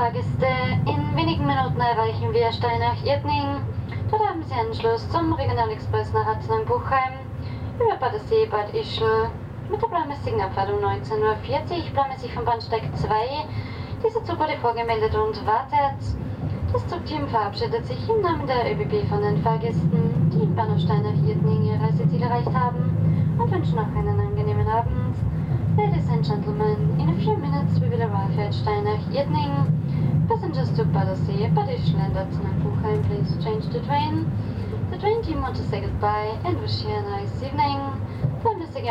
Fahrgäste, in wenigen Minuten erreichen wir Steinach-Irtning. Dort haben Sie Anschluss zum Regionalexpress nach Ratzenang-Buchheim über Badesee, Bad Ischl. Mit der planmäßigen Abfahrt um 19.40 Uhr planmäßig vom Bahnsteig 2. Dieser Zug wurde vorgemeldet und wartet. Das Zugteam verabschiedet sich im Namen der ÖBB von den Fahrgästen, die im Bahnhof Steinach-Irtning ihr Reiseziel erreicht haben und wünschen noch einen angenehmen Abend. Ladies and gentlemen, in a few minutes we will arrive at Steinach-Irtning. Passengers Badesee, Badischl and Buchheim, please change the train. The train team want to say goodbye and wish you a nice evening. Planmäßige